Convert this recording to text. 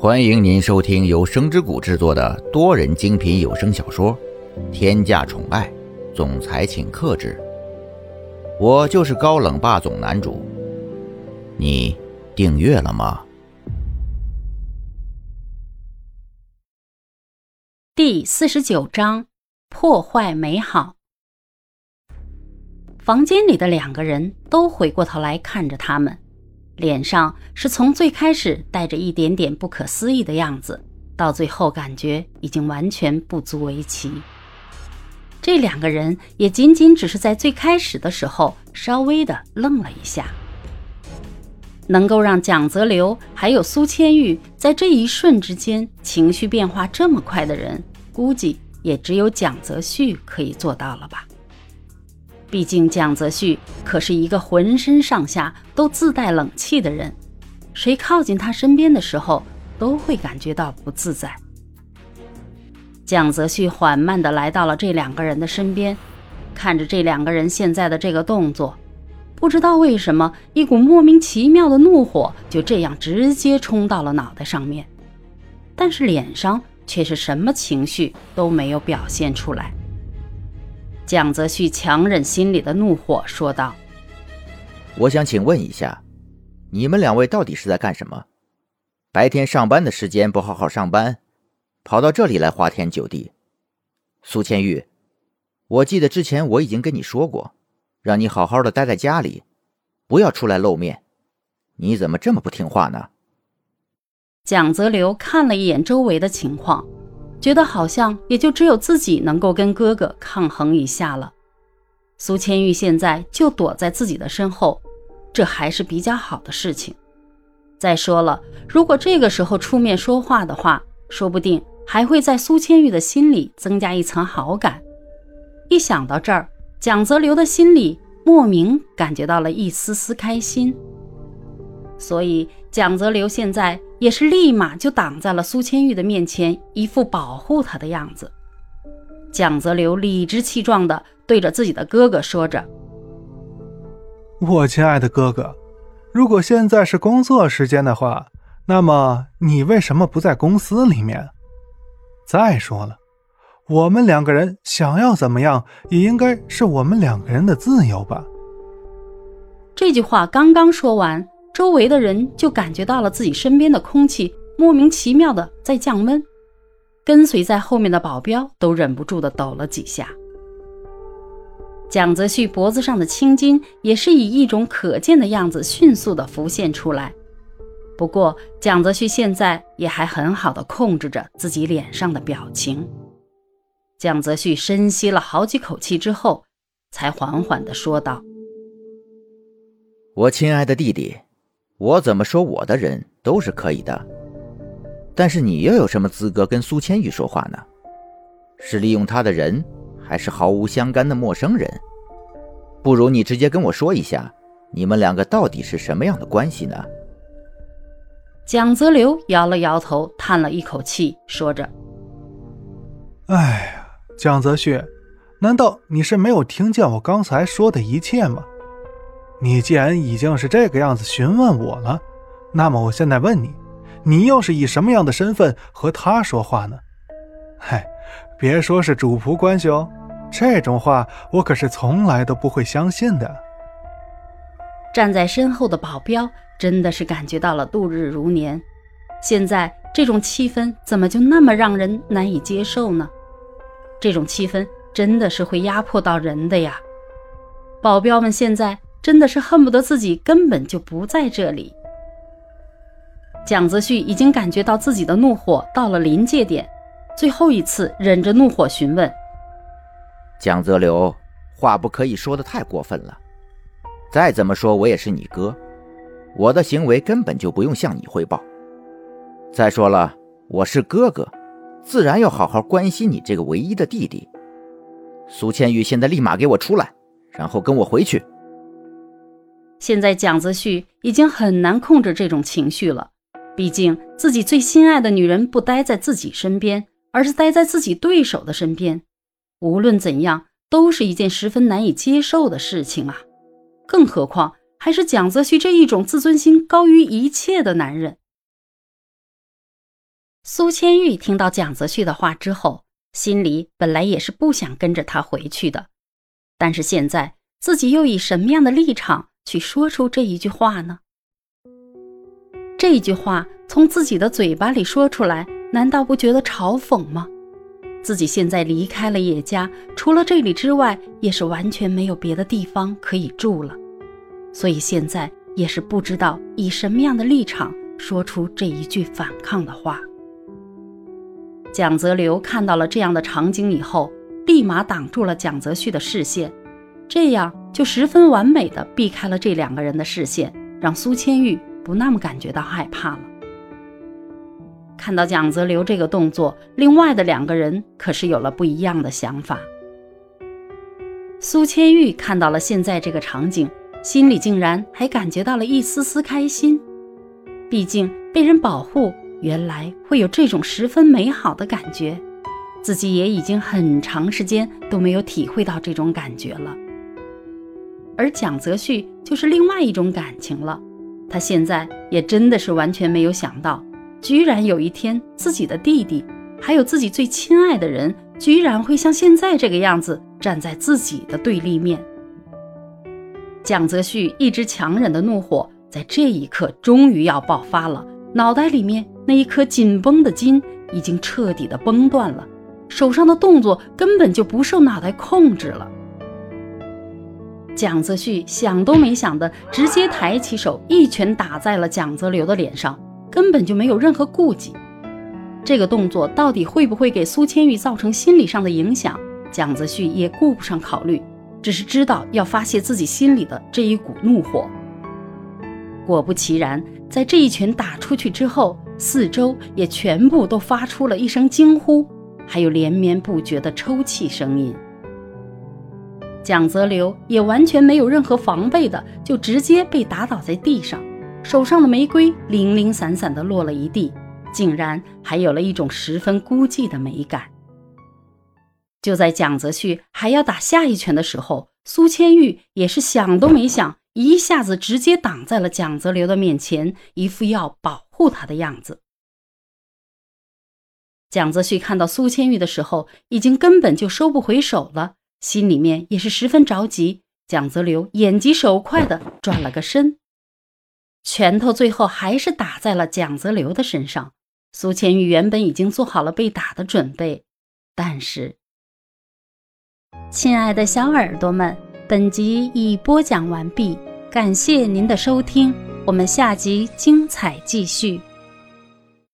欢迎您收听由声之谷制作的多人精品有声小说《天价宠爱总裁请克制》，我就是高冷霸总男主。你订阅了吗？第四十九章破坏美好。房间里的两个人都回过头来看着他们。脸上是从最开始带着一点点不可思议的样子，到最后感觉已经完全不足为奇。这两个人也仅仅只是在最开始的时候稍微的愣了一下。能够让蒋泽流还有苏千玉在这一瞬之间情绪变化这么快的人，估计也只有蒋泽旭可以做到了吧。毕竟蒋泽旭可是一个浑身上下都自带冷气的人，谁靠近他身边的时候都会感觉到不自在。蒋泽旭缓慢地来到了这两个人的身边，看着这两个人现在的这个动作，不知道为什么一股莫名其妙的怒火就这样直接冲到了脑袋上面，但是脸上却是什么情绪都没有表现出来。蒋泽旭强忍心里的怒火，说道：“我想请问一下，你们两位到底是在干什么？白天上班的时间不好好上班，跑到这里来花天酒地。苏千玉，我记得之前我已经跟你说过，让你好好的待在家里，不要出来露面。你怎么这么不听话呢？”蒋泽流看了一眼周围的情况。觉得好像也就只有自己能够跟哥哥抗衡一下了。苏千玉现在就躲在自己的身后，这还是比较好的事情。再说了，如果这个时候出面说话的话，说不定还会在苏千玉的心里增加一层好感。一想到这儿，蒋泽流的心里莫名感觉到了一丝丝开心。所以蒋泽流现在也是立马就挡在了苏千玉的面前，一副保护她的样子。蒋泽流理直气壮地对着自己的哥哥说着：“我亲爱的哥哥，如果现在是工作时间的话，那么你为什么不在公司里面？再说了，我们两个人想要怎么样，也应该是我们两个人的自由吧。”这句话刚刚说完。周围的人就感觉到了自己身边的空气莫名其妙的在降温，跟随在后面的保镖都忍不住的抖了几下。蒋泽旭脖子上的青筋也是以一种可见的样子迅速的浮现出来，不过蒋泽旭现在也还很好的控制着自己脸上的表情。蒋泽旭深吸了好几口气之后，才缓缓的说道：“我亲爱的弟弟。”我怎么说我的人都是可以的，但是你又有什么资格跟苏千玉说话呢？是利用他的人，还是毫无相干的陌生人？不如你直接跟我说一下，你们两个到底是什么样的关系呢？蒋泽流摇了摇头，叹了一口气，说着：“哎呀，蒋泽旭，难道你是没有听见我刚才说的一切吗？”你既然已经是这个样子询问我了，那么我现在问你，你又是以什么样的身份和他说话呢？嗨，别说是主仆关系哦，这种话我可是从来都不会相信的。站在身后的保镖真的是感觉到了度日如年，现在这种气氛怎么就那么让人难以接受呢？这种气氛真的是会压迫到人的呀！保镖们现在。真的是恨不得自己根本就不在这里。蒋泽旭已经感觉到自己的怒火到了临界点，最后一次忍着怒火询问：“蒋泽流，话不可以说的太过分了。再怎么说，我也是你哥，我的行为根本就不用向你汇报。再说了，我是哥哥，自然要好好关心你这个唯一的弟弟。苏千玉，现在立马给我出来，然后跟我回去。”现在蒋泽旭已经很难控制这种情绪了，毕竟自己最心爱的女人不待在自己身边，而是待在自己对手的身边，无论怎样都是一件十分难以接受的事情啊！更何况还是蒋泽旭这一种自尊心高于一切的男人。苏千玉听到蒋泽旭的话之后，心里本来也是不想跟着他回去的，但是现在自己又以什么样的立场去说出这一句话呢？这句话从自己的嘴巴里说出来，难道不觉得嘲讽吗？自己现在离开了叶家，除了这里之外，也是完全没有别的地方可以住了，所以现在也是不知道以什么样的立场说出这一句反抗的话。蒋泽流看到了这样的场景以后，立马挡住了蒋泽旭的视线，这样就十分完美的避开了这两个人的视线，让苏千玉不那么感觉到害怕了。看到蒋泽流这个动作，另外的两个人可是有了不一样的想法。苏千玉看到了现在这个场景，心里竟然还感觉到了一丝丝开心，毕竟被人保护。原来会有这种十分美好的感觉，自己也已经很长时间都没有体会到这种感觉了。而蒋泽旭就是另外一种感情了，他现在也真的是完全没有想到，居然有一天自己的弟弟，还有自己最亲爱的人，居然会像现在这个样子站在自己的对立面。蒋泽旭一直强忍的怒火，在这一刻终于要爆发了，脑袋里面。那一颗紧绷的筋已经彻底的崩断了，手上的动作根本就不受脑袋控制了。蒋泽旭想都没想的，直接抬起手一拳打在了蒋泽流的脸上，根本就没有任何顾忌。这个动作到底会不会给苏千玉造成心理上的影响？蒋泽旭也顾不上考虑，只是知道要发泄自己心里的这一股怒火。果不其然，在这一拳打出去之后。四周也全部都发出了一声惊呼，还有连绵不绝的抽泣声音。蒋泽流也完全没有任何防备的，就直接被打倒在地上，手上的玫瑰零零散散的落了一地，竟然还有了一种十分孤寂的美感。就在蒋泽旭还要打下一拳的时候，苏千玉也是想都没想，一下子直接挡在了蒋泽流的面前，一副要保。护他的样子。蒋泽旭看到苏千玉的时候，已经根本就收不回手了，心里面也是十分着急。蒋泽流眼疾手快的转了个身，拳头最后还是打在了蒋泽流的身上。苏千玉原本已经做好了被打的准备，但是，亲爱的小耳朵们，本集已播讲完毕，感谢您的收听。我们下集精彩继续。